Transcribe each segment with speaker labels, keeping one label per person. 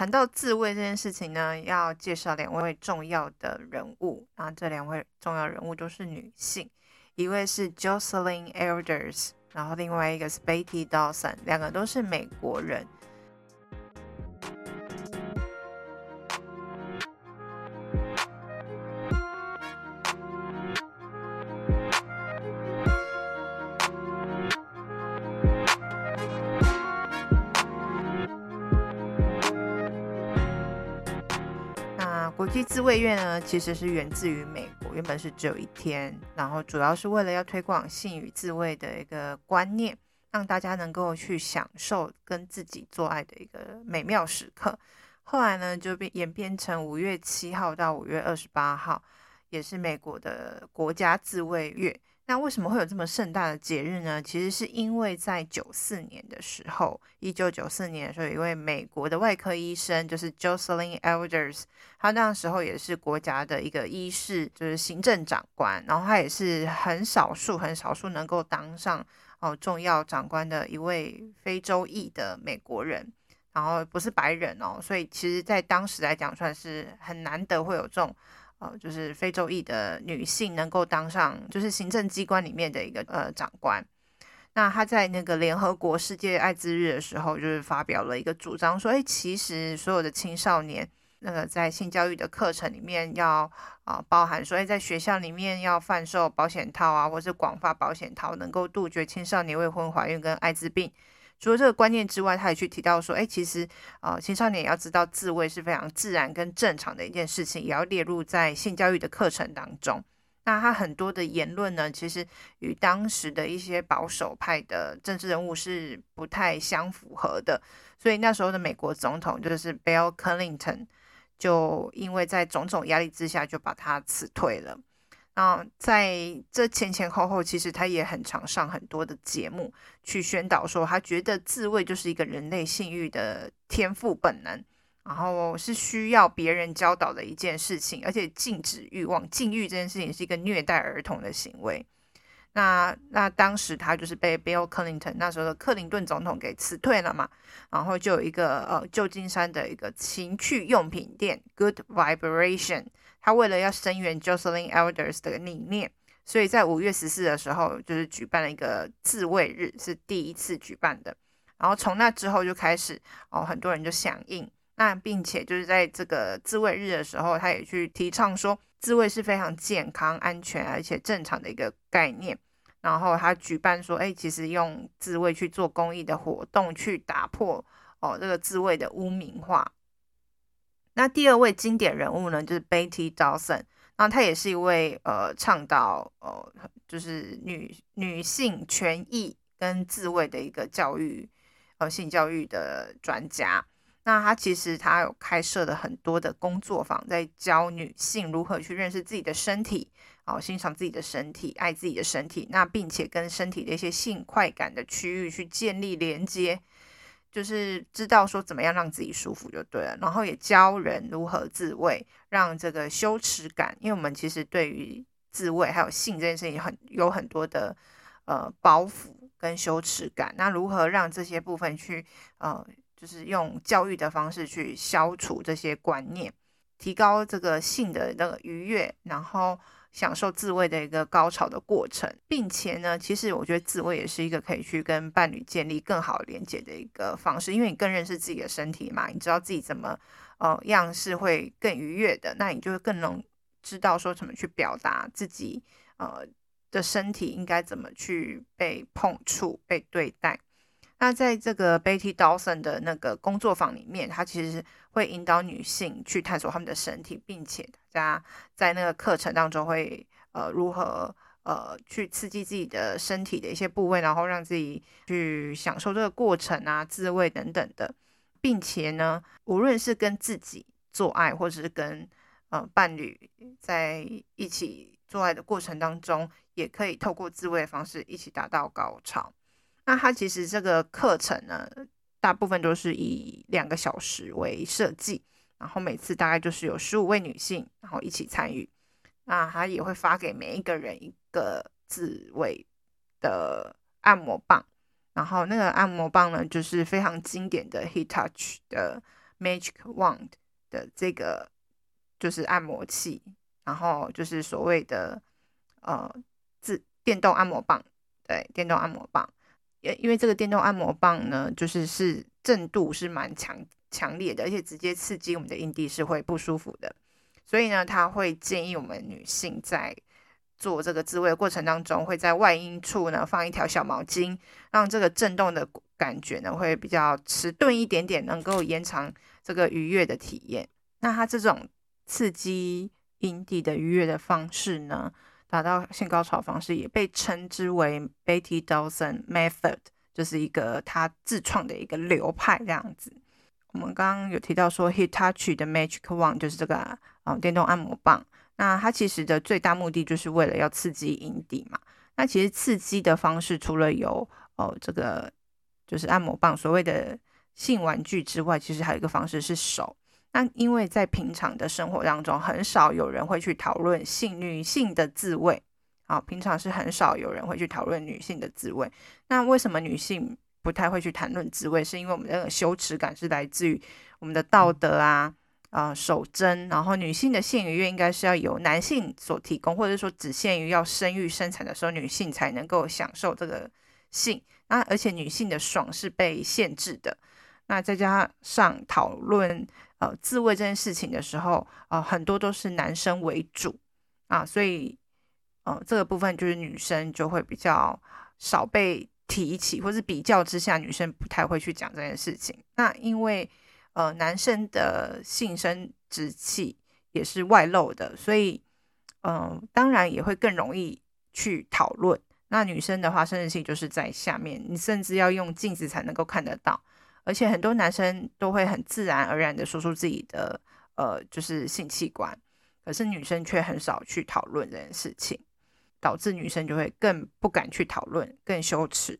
Speaker 1: 谈到自慰这件事情呢，要介绍两位重要的人物。那这两位重要人物都是女性，一位是 Jocelyn Elders，然后另外一个是 Betty Dawson，两个都是美国人。国际自卫月呢，其实是源自于美国，原本是只有一天，然后主要是为了要推广性与自卫的一个观念，让大家能够去享受跟自己做爱的一个美妙时刻。后来呢，就变演变成五月七号到五月二十八号，也是美国的国家自卫月。那为什么会有这么盛大的节日呢？其实是因为在九四年的时候，一九九四年的时候，有一位美国的外科医生，就是 Jocelyn Elders，他那时候也是国家的一个医事，就是行政长官，然后他也是很少数、很少数能够当上哦重要长官的一位非洲裔的美国人，然后不是白人哦，所以其实在当时来讲，算是很难得会有这种。呃，就是非洲裔的女性能够当上，就是行政机关里面的一个呃长官。那她在那个联合国世界艾滋日的时候，就是发表了一个主张，说，哎，其实所有的青少年那个在性教育的课程里面要啊、包含说，哎，在学校里面要贩售保险套啊，或是广发保险套，能够杜绝青少年未婚怀孕跟艾滋病。除了这个观念之外，他也去提到说，哎，其实、呃，青少年也要知道自慰是非常自然跟正常的一件事情，也要列入在性教育的课程当中。那他很多的言论呢，其实与当时的一些保守派的政治人物是不太相符合的，所以那时候的美国总统就是 Bill Clinton，就因为在种种压力之下，就把他辞退了。啊，在这前前后后，其实他也很常上很多的节目，去宣导说，他觉得自慰就是一个人类性欲的天赋本能，然后是需要别人教导的一件事情，而且禁止欲望、禁欲这件事情是一个虐待儿童的行为。那那当时他就是被 Bill Clinton 那时候的克林顿总统给辞退了嘛，然后就有一个呃旧金山的一个情趣用品店 Good Vibration。他为了要声援 Jocelyn Elders 的理念，所以在五月十四的时候，就是举办了一个自慰日，是第一次举办的。然后从那之后就开始哦，很多人就响应。那并且就是在这个自慰日的时候，他也去提倡说，自慰是非常健康、安全而且正常的一个概念。然后他举办说，哎，其实用自慰去做公益的活动，去打破哦这个自慰的污名化。那第二位经典人物呢，就是 Betty Dawson，那她也是一位呃倡导呃就是女女性权益跟自慰的一个教育呃性教育的专家。那她其实她有开设了很多的工作坊，在教女性如何去认识自己的身体，哦、呃，欣赏自己的身体，爱自己的身体，那并且跟身体的一些性快感的区域去建立连接。就是知道说怎么样让自己舒服就对了，然后也教人如何自慰，让这个羞耻感，因为我们其实对于自慰还有性这件事情很有很多的呃包袱跟羞耻感，那如何让这些部分去呃，就是用教育的方式去消除这些观念，提高这个性的那个愉悦，然后。享受自慰的一个高潮的过程，并且呢，其实我觉得自慰也是一个可以去跟伴侣建立更好连接的一个方式，因为你更认识自己的身体嘛，你知道自己怎么呃样是会更愉悦的，那你就会更能知道说怎么去表达自己呃的身体应该怎么去被碰触、被对待。那在这个 Betty Dawson 的那个工作坊里面，他其实会引导女性去探索她们的身体，并且大家在那个课程当中会呃如何呃去刺激自己的身体的一些部位，然后让自己去享受这个过程啊，自慰等等的，并且呢，无论是跟自己做爱，或者是跟呃伴侣在一起做爱的过程当中，也可以透过自慰的方式一起达到高潮。那它其实这个课程呢，大部分都是以两个小时为设计，然后每次大概就是有十五位女性，然后一起参与。那它也会发给每一个人一个自慰的按摩棒，然后那个按摩棒呢，就是非常经典的 hit touch 的 Magic Wand 的这个就是按摩器。然后就是所谓的呃自电动按摩棒，对，电动按摩棒，因因为这个电动按摩棒呢，就是是震度是蛮强强烈的，而且直接刺激我们的阴蒂是会不舒服的，所以呢，他会建议我们女性在做这个自慰的过程当中，会在外阴处呢放一条小毛巾，让这个震动的感觉呢会比较迟钝一点点，能够延长这个愉悦的体验。那它这种刺激。阴蒂的愉悦的方式呢，达到性高潮方式也被称之为 Betty Dawson Method，就是一个他自创的一个流派这样子。我们刚刚有提到说 Hitachi 的 Magic Wand 就是这个啊、哦、电动按摩棒，那它其实的最大目的就是为了要刺激阴蒂嘛。那其实刺激的方式除了有哦这个就是按摩棒所谓的性玩具之外，其实还有一个方式是手。那因为在平常的生活当中，很少有人会去讨论性女性的自慰，啊，平常是很少有人会去讨论女性的自慰。那为什么女性不太会去谈论自慰？是因为我们那个羞耻感是来自于我们的道德啊，啊，守贞，然后女性的性愉悦应该是要由男性所提供，或者说只限于要生育生产的时候，女性才能够享受这个性。那而且女性的爽是被限制的。那再加上讨论呃自慰这件事情的时候，呃很多都是男生为主啊，所以呃这个部分就是女生就会比较少被提起，或是比较之下，女生不太会去讲这件事情。那因为呃男生的性生殖器也是外露的，所以嗯、呃、当然也会更容易去讨论。那女生的话，生殖器就是在下面，你甚至要用镜子才能够看得到。而且很多男生都会很自然而然的说出自己的呃，就是性器官，可是女生却很少去讨论这件事情，导致女生就会更不敢去讨论，更羞耻。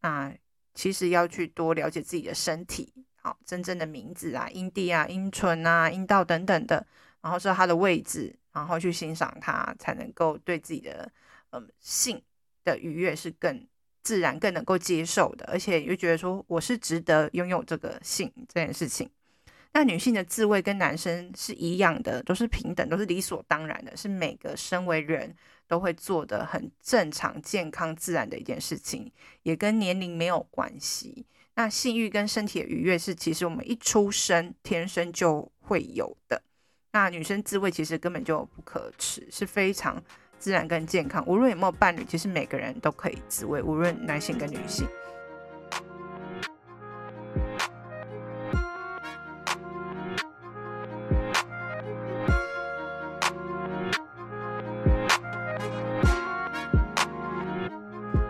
Speaker 1: 那其实要去多了解自己的身体，好，真正的名字啊，阴蒂啊，阴唇啊，阴道等等的，然后知道它的位置，然后去欣赏它，才能够对自己的嗯性的愉悦是更。自然更能够接受的，而且又觉得说我是值得拥有这个性这件事情。那女性的自慰跟男生是一样的，都是平等，都是理所当然的，是每个身为人都会做的很正常、健康、自然的一件事情，也跟年龄没有关系。那性欲跟身体的愉悦是其实我们一出生天生就会有的。那女生自慰其实根本就不可耻，是非常。自然跟健康，无论有没有伴侣，其实每个人都可以自慰，无论男性跟女性。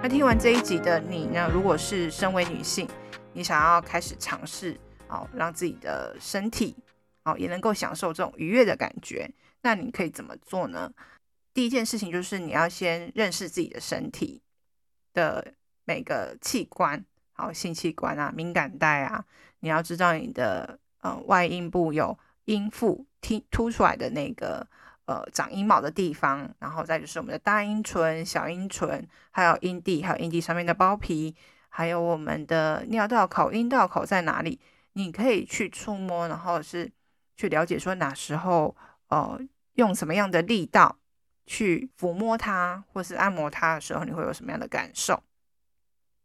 Speaker 1: 那听完这一集的你呢？如果是身为女性，你想要开始尝试哦，让自己的身体哦也能够享受这种愉悦的感觉，那你可以怎么做呢？第一件事情就是你要先认识自己的身体的每个器官，好，性器官啊，敏感带啊，你要知道你的呃外阴部有阴部凸凸出来的那个呃长阴毛的地方，然后再就是我们的大阴唇、小阴唇，还有阴蒂，还有阴蒂上面的包皮，还有我们的尿道口、阴道口在哪里，你可以去触摸，然后是去了解说哪时候呃用什么样的力道。去抚摸它或是按摩它的时候，你会有什么样的感受？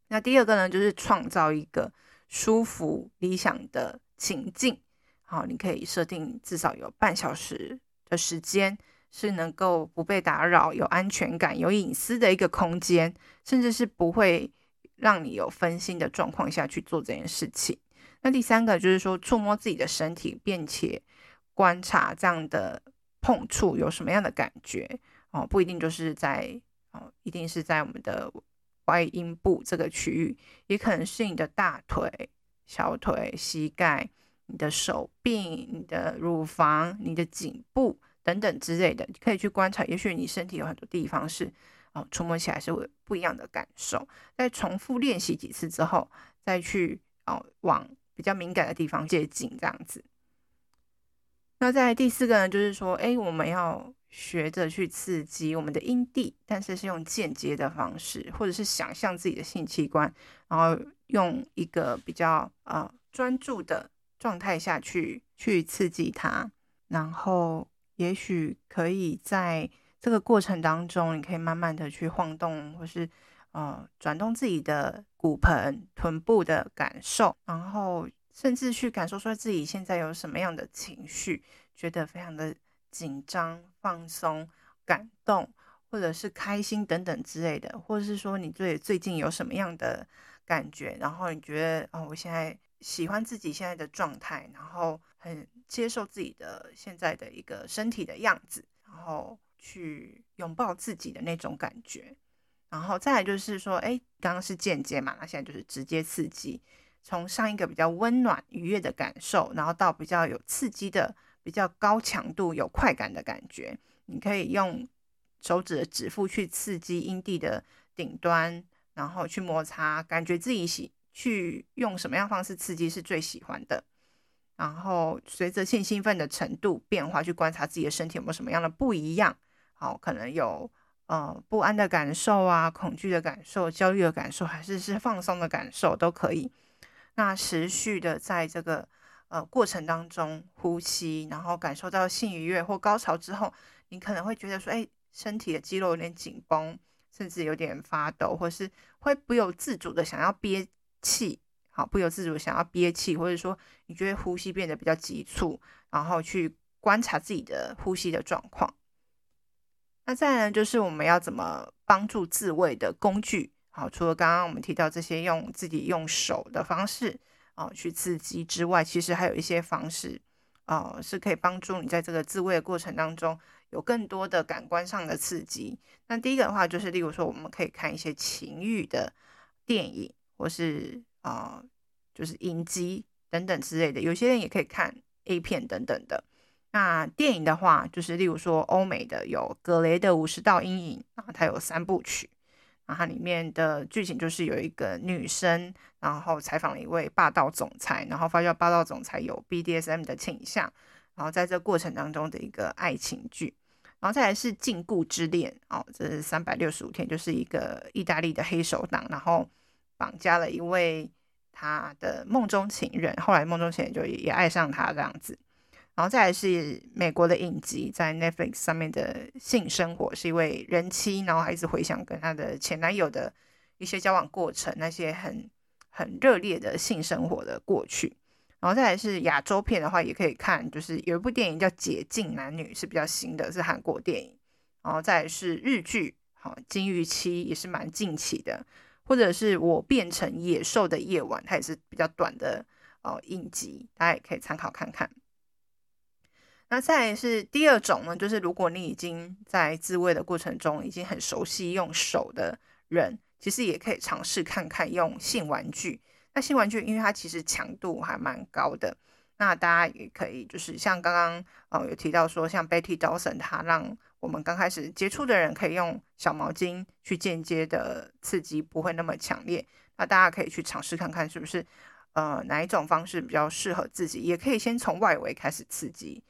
Speaker 1: 那第二个呢，就是创造一个舒服、理想的情境。好，你可以设定至少有半小时的时间，是能够不被打扰、有安全感、有隐私的一个空间，甚至是不会让你有分心的状况下去做这件事情。那第三个就是说，触摸自己的身体，并且观察这样的碰触有什么样的感觉。哦，不一定就是在哦，一定是在我们的外阴部这个区域，也可能是你的大腿、小腿、膝盖、你的手臂、你的乳房、你的颈部等等之类的，可以去观察。也许你身体有很多地方是哦，触摸起来是会不一样的感受。在重复练习几次之后，再去哦往比较敏感的地方接近，这样子。那在第四个呢，就是说，哎，我们要学着去刺激我们的阴蒂，但是是用间接的方式，或者是想象自己的性器官，然后用一个比较呃专注的状态下去去刺激它，然后也许可以在这个过程当中，你可以慢慢的去晃动，或是呃转动自己的骨盆、臀部的感受，然后。甚至去感受说自己现在有什么样的情绪，觉得非常的紧张、放松、感动，或者是开心等等之类的，或者是说你最最近有什么样的感觉，然后你觉得哦，我现在喜欢自己现在的状态，然后很接受自己的现在的一个身体的样子，然后去拥抱自己的那种感觉，然后再来就是说，哎，刚刚是间接嘛，那现在就是直接刺激。从上一个比较温暖愉悦的感受，然后到比较有刺激的、比较高强度有快感的感觉，你可以用手指的指腹去刺激阴蒂的顶端，然后去摩擦，感觉自己喜去用什么样方式刺激是最喜欢的。然后随着性兴奋的程度变化，去观察自己的身体有没有什么样的不一样。好，可能有呃不安的感受啊，恐惧的感受，焦虑的感受，还是是放松的感受都可以。那持续的在这个呃过程当中呼吸，然后感受到性愉悦或高潮之后，你可能会觉得说，哎，身体的肌肉有点紧绷，甚至有点发抖，或是会不由自主的想要憋气，好，不由自主想要憋气，或者说你觉得呼吸变得比较急促，然后去观察自己的呼吸的状况。那再呢，就是我们要怎么帮助自慰的工具。好，除了刚刚我们提到这些用自己用手的方式啊去刺激之外，其实还有一些方式啊是可以帮助你在这个自慰的过程当中有更多的感官上的刺激。那第一个的话就是，例如说我们可以看一些情欲的电影，或是啊就是影集等等之类的。有些人也可以看 A 片等等的。那电影的话，就是例如说欧美的有格雷的五十道阴影啊，它有三部曲。然后它里面的剧情就是有一个女生，然后采访了一位霸道总裁，然后发现霸道总裁有 BDSM 的倾向，然后在这过程当中的一个爱情剧，然后再来是禁锢之恋哦，这是三百六十五天，就是一个意大利的黑手党，然后绑架了一位他的梦中情人，后来梦中情人就也，也爱上他这样子。然后再来是美国的影集，在 Netflix 上面的性生活，是一位人妻，然后还一直回想跟她的前男友的一些交往过程，那些很很热烈的性生活的过去。然后再来是亚洲片的话，也可以看，就是有一部电影叫《解禁男女》，是比较新的，是韩国电影。然后再来是日剧，好《金鱼妻》也是蛮近期的，或者是我变成野兽的夜晚，它也是比较短的哦影集，大家也可以参考看看。那再来是第二种呢，就是如果你已经在自慰的过程中已经很熟悉用手的人，其实也可以尝试看看用性玩具。那性玩具因为它其实强度还蛮高的，那大家也可以就是像刚刚哦有提到说，像 Betty Dawson 他让我们刚开始接触的人可以用小毛巾去间接的刺激，不会那么强烈。那大家可以去尝试看看是不是呃哪一种方式比较适合自己，也可以先从外围开始刺激。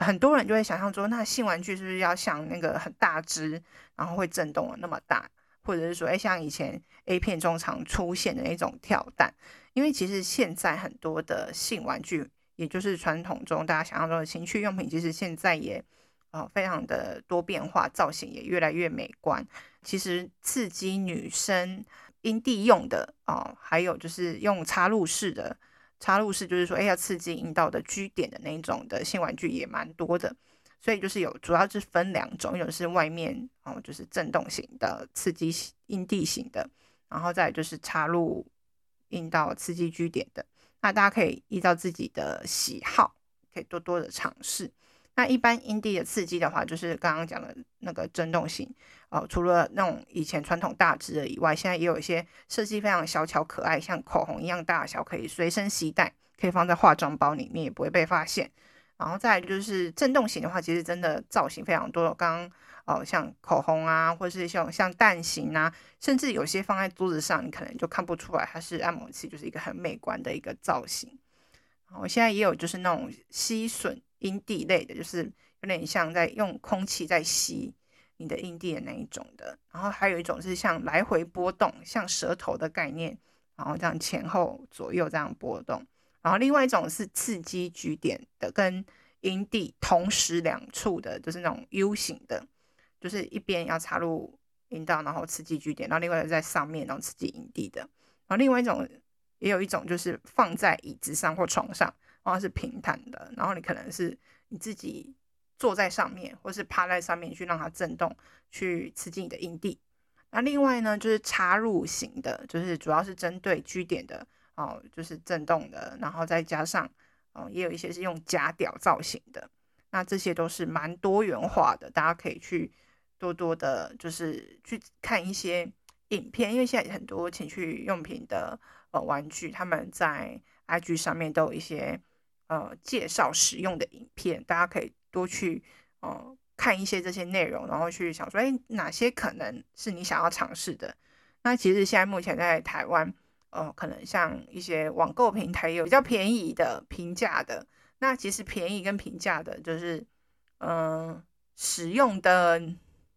Speaker 1: 很多人就会想象说，那性玩具是不是要像那个很大只，然后会震动的那么大，或者是说，哎，像以前 A 片中常出现的那种跳蛋？因为其实现在很多的性玩具，也就是传统中大家想象中的情趣用品，其实现在也呃非常的多变化，造型也越来越美观。其实刺激女生阴蒂用的哦，还有就是用插入式的。插入式就是说，哎，要刺激阴道的 G 点的那一种的性玩具也蛮多的，所以就是有主要是分两种，一种是外面哦，就是震动型的刺激阴蒂型的，然后再就是插入阴道刺激 G 点的。那大家可以依照自己的喜好，可以多多的尝试。那一般阴蒂的刺激的话，就是刚刚讲的那个震动型哦。除了那种以前传统大只的以外，现在也有一些设计非常小巧可爱，像口红一样大小，可以随身携带，可以放在化妆包里面，也不会被发现然后再就是震动型的话，其实真的造型非常多。刚刚哦，像口红啊，或者是像像蛋形啊，甚至有些放在桌子上，你可能就看不出来它是按摩器，就是一个很美观的一个造型。然后现在也有就是那种吸吮阴蒂类的，就是有点像在用空气在吸你的阴蒂的那一种的。然后还有一种是像来回波动，像舌头的概念，然后这样前后左右这样波动。然后另外一种是刺激局点的，跟阴蒂同时两处的，就是那种 U 型的，就是一边要插入阴道，然后刺激 G 点，然后另外在上面，然后刺激阴蒂的。然后另外一种也有一种就是放在椅子上或床上，然后是平坦的，然后你可能是你自己坐在上面，或是趴在上面去让它震动，去刺激你的阴蒂。那另外呢，就是插入型的，就是主要是针对居点的。哦，就是震动的，然后再加上，哦，也有一些是用假屌造型的，那这些都是蛮多元化的，大家可以去多多的，就是去看一些影片，因为现在很多情趣用品的呃玩具，他们在 IG 上面都有一些呃介绍使用的影片，大家可以多去呃看一些这些内容，然后去想说，哎，哪些可能是你想要尝试的？那其实现在目前在台湾。呃，可能像一些网购平台有比较便宜的、平价的。那其实便宜跟平价的，就是嗯、使用的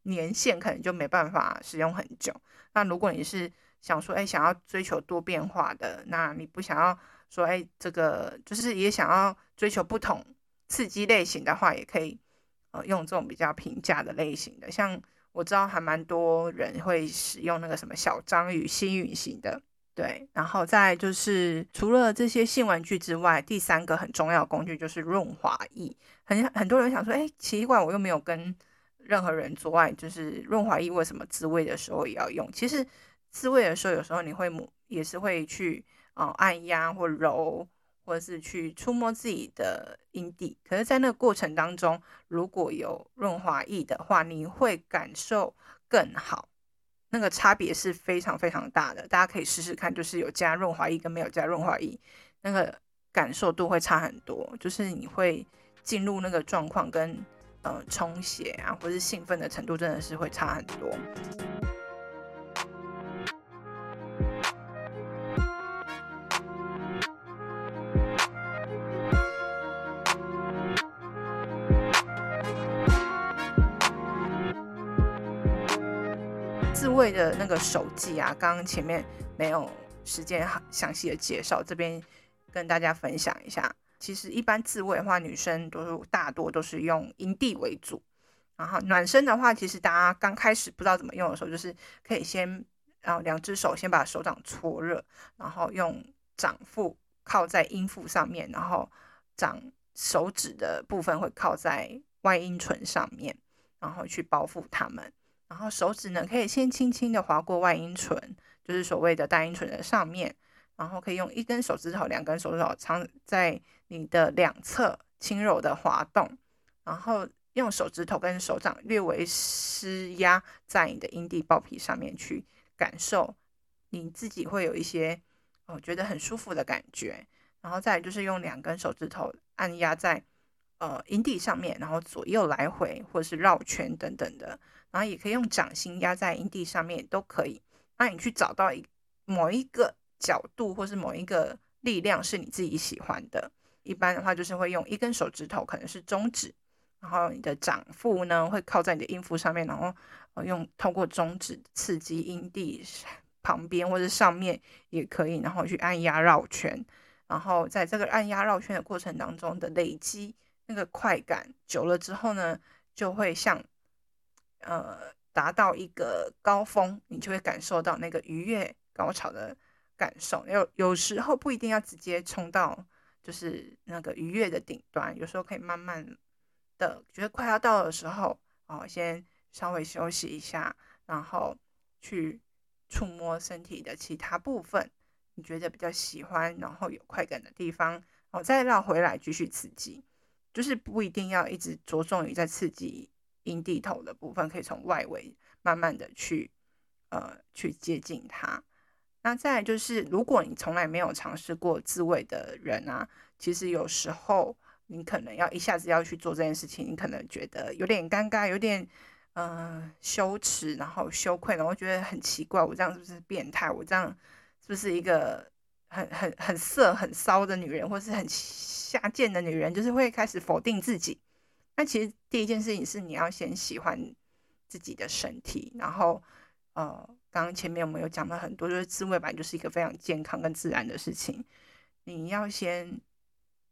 Speaker 1: 年限可能就没办法使用很久。那如果你是想说，哎，想要追求多变化的，那你不想要说，哎，这个就是也想要追求不同刺激类型的话，也可以呃用这种比较平价的类型的。像我知道还蛮多人会使用那个什么小章鱼、星云型的。对，然后再就是除了这些性玩具之外，第三个很重要的工具就是润滑液。很很多人想说，哎，奇怪，我又没有跟任何人做爱，就是润滑液为什么自慰的时候也要用？其实自慰的时候，有时候你会抹也是会去哦、按压或揉，或者是去触摸自己的阴蒂。可是，在那个过程当中，如果有润滑液的话，你会感受更好。那个差别是非常非常大的，大家可以试试看，就是有加润滑液跟没有加润滑液，那个感受度会差很多，就是你会进入那个状况跟呃充血啊，或是兴奋的程度真的是会差很多。自慰的那个手技啊，刚刚前面没有时间详细的介绍，这边跟大家分享一下。其实一般自慰的话，女生都是大多都是用阴蒂为主，然后暖身的话，其实大家刚开始不知道怎么用的时候，就是可以先，然后两只手先把手掌搓热，然后用掌腹靠在阴腹上面，然后掌手指的部分会靠在外阴唇上面，然后去包覆它们。然后手指呢，可以先轻轻的划过外阴唇，就是所谓的大阴唇的上面。然后可以用一根手指头、两根手指头藏在你的两侧，轻柔的滑动。然后用手指头跟手掌略微施压在你的阴蒂包皮上面，去感受你自己会有一些哦觉得很舒服的感觉。然后再就是用两根手指头按压在呃阴蒂上面，然后左右来回或者是绕圈等等的。然后也可以用掌心压在阴蒂上面，都可以。那你去找到一某一个角度，或是某一个力量是你自己喜欢的。一般的话，就是会用一根手指头，可能是中指，然后你的掌腹呢会靠在你的阴腹上面，然后用透过中指刺激阴蒂旁边或者上面也可以，然后去按压绕圈。然后在这个按压绕圈的过程当中的累积那个快感久了之后呢，就会像。呃，达到一个高峰，你就会感受到那个愉悦高潮的感受。有有时候不一定要直接冲到就是那个愉悦的顶端，有时候可以慢慢的觉得快要到的时候，哦，先稍微休息一下，然后去触摸身体的其他部分，你觉得比较喜欢，然后有快感的地方，哦，再绕回来继续刺激，就是不一定要一直着重于在刺激。阴蒂头的部分可以从外围慢慢的去，呃，去接近它。那再就是，如果你从来没有尝试过自慰的人啊，其实有时候你可能要一下子要去做这件事情，你可能觉得有点尴尬，有点嗯、呃、羞耻，然后羞愧，然后觉得很奇怪，我这样是不是变态？我这样是不是一个很很很色、很骚的女人，或是很下贱的女人？就是会开始否定自己。那其实第一件事情是你要先喜欢自己的身体，然后呃，刚刚前面我们有讲了很多，就是自慰本来就是一个非常健康跟自然的事情，你要先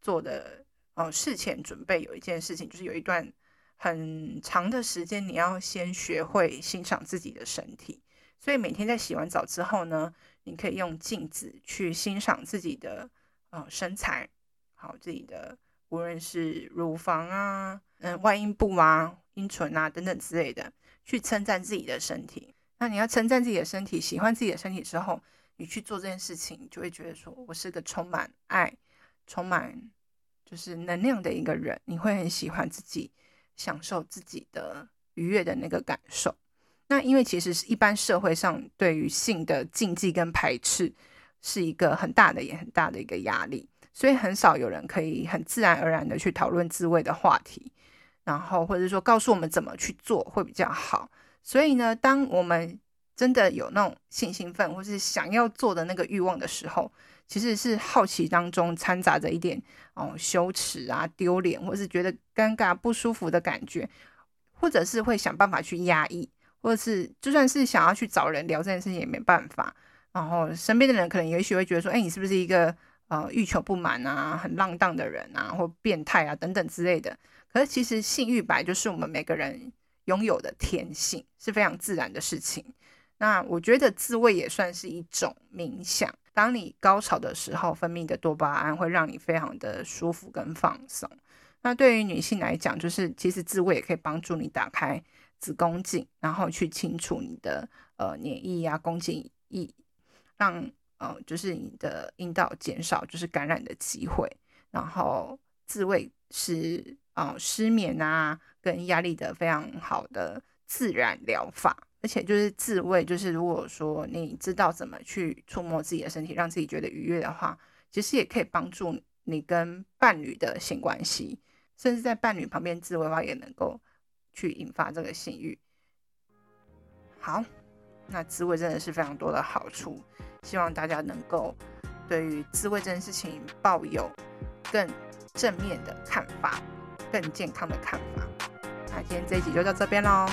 Speaker 1: 做的。哦，事前准备有一件事情，就是有一段很长的时间，你要先学会欣赏自己的身体。所以每天在洗完澡之后呢，你可以用镜子去欣赏自己的呃身材，好，自己的无论是乳房啊、嗯外阴部啊、阴唇啊等等之类的，去称赞自己的身体。那你要称赞自己的身体，喜欢自己的身体之后，你去做这件事情，就会觉得说我是个充满爱、充满。就是能量的一个人，你会很喜欢自己，享受自己的愉悦的那个感受。那因为其实是一般社会上对于性的禁忌跟排斥，是一个很大的也很大的一个压力，所以很少有人可以很自然而然的去讨论自慰的话题，然后或者说告诉我们怎么去做会比较好。所以呢，当我们真的有那种性兴奋或是想要做的那个欲望的时候，其实是好奇当中掺杂着一点哦羞耻啊、丢脸，或是觉得尴尬、不舒服的感觉，或者是会想办法去压抑，或者是就算是想要去找人聊这件事情也没办法。然后身边的人可能也许会觉得说：“哎，你是不是一个呃欲求不满啊、很浪荡的人啊，或变态啊等等之类的？”可是其实性欲白就是我们每个人拥有的天性，是非常自然的事情。那我觉得自慰也算是一种冥想。当你高潮的时候，分泌的多巴胺会让你非常的舒服跟放松。那对于女性来讲，就是其实自慰也可以帮助你打开子宫颈，然后去清除你的呃黏液啊、宫颈液，让呃就是你的阴道减少就是感染的机会。然后自慰是呃失眠啊跟压力的非常好的自然疗法。而且就是自慰，就是如果说你知道怎么去触摸自己的身体，让自己觉得愉悦的话，其实也可以帮助你跟伴侣的性关系，甚至在伴侣旁边自慰的话，也能够去引发这个性欲。好，那自慰真的是非常多的好处，希望大家能够对于自慰这件事情抱有更正面的看法，更健康的看法。那今天这一集就到这边喽。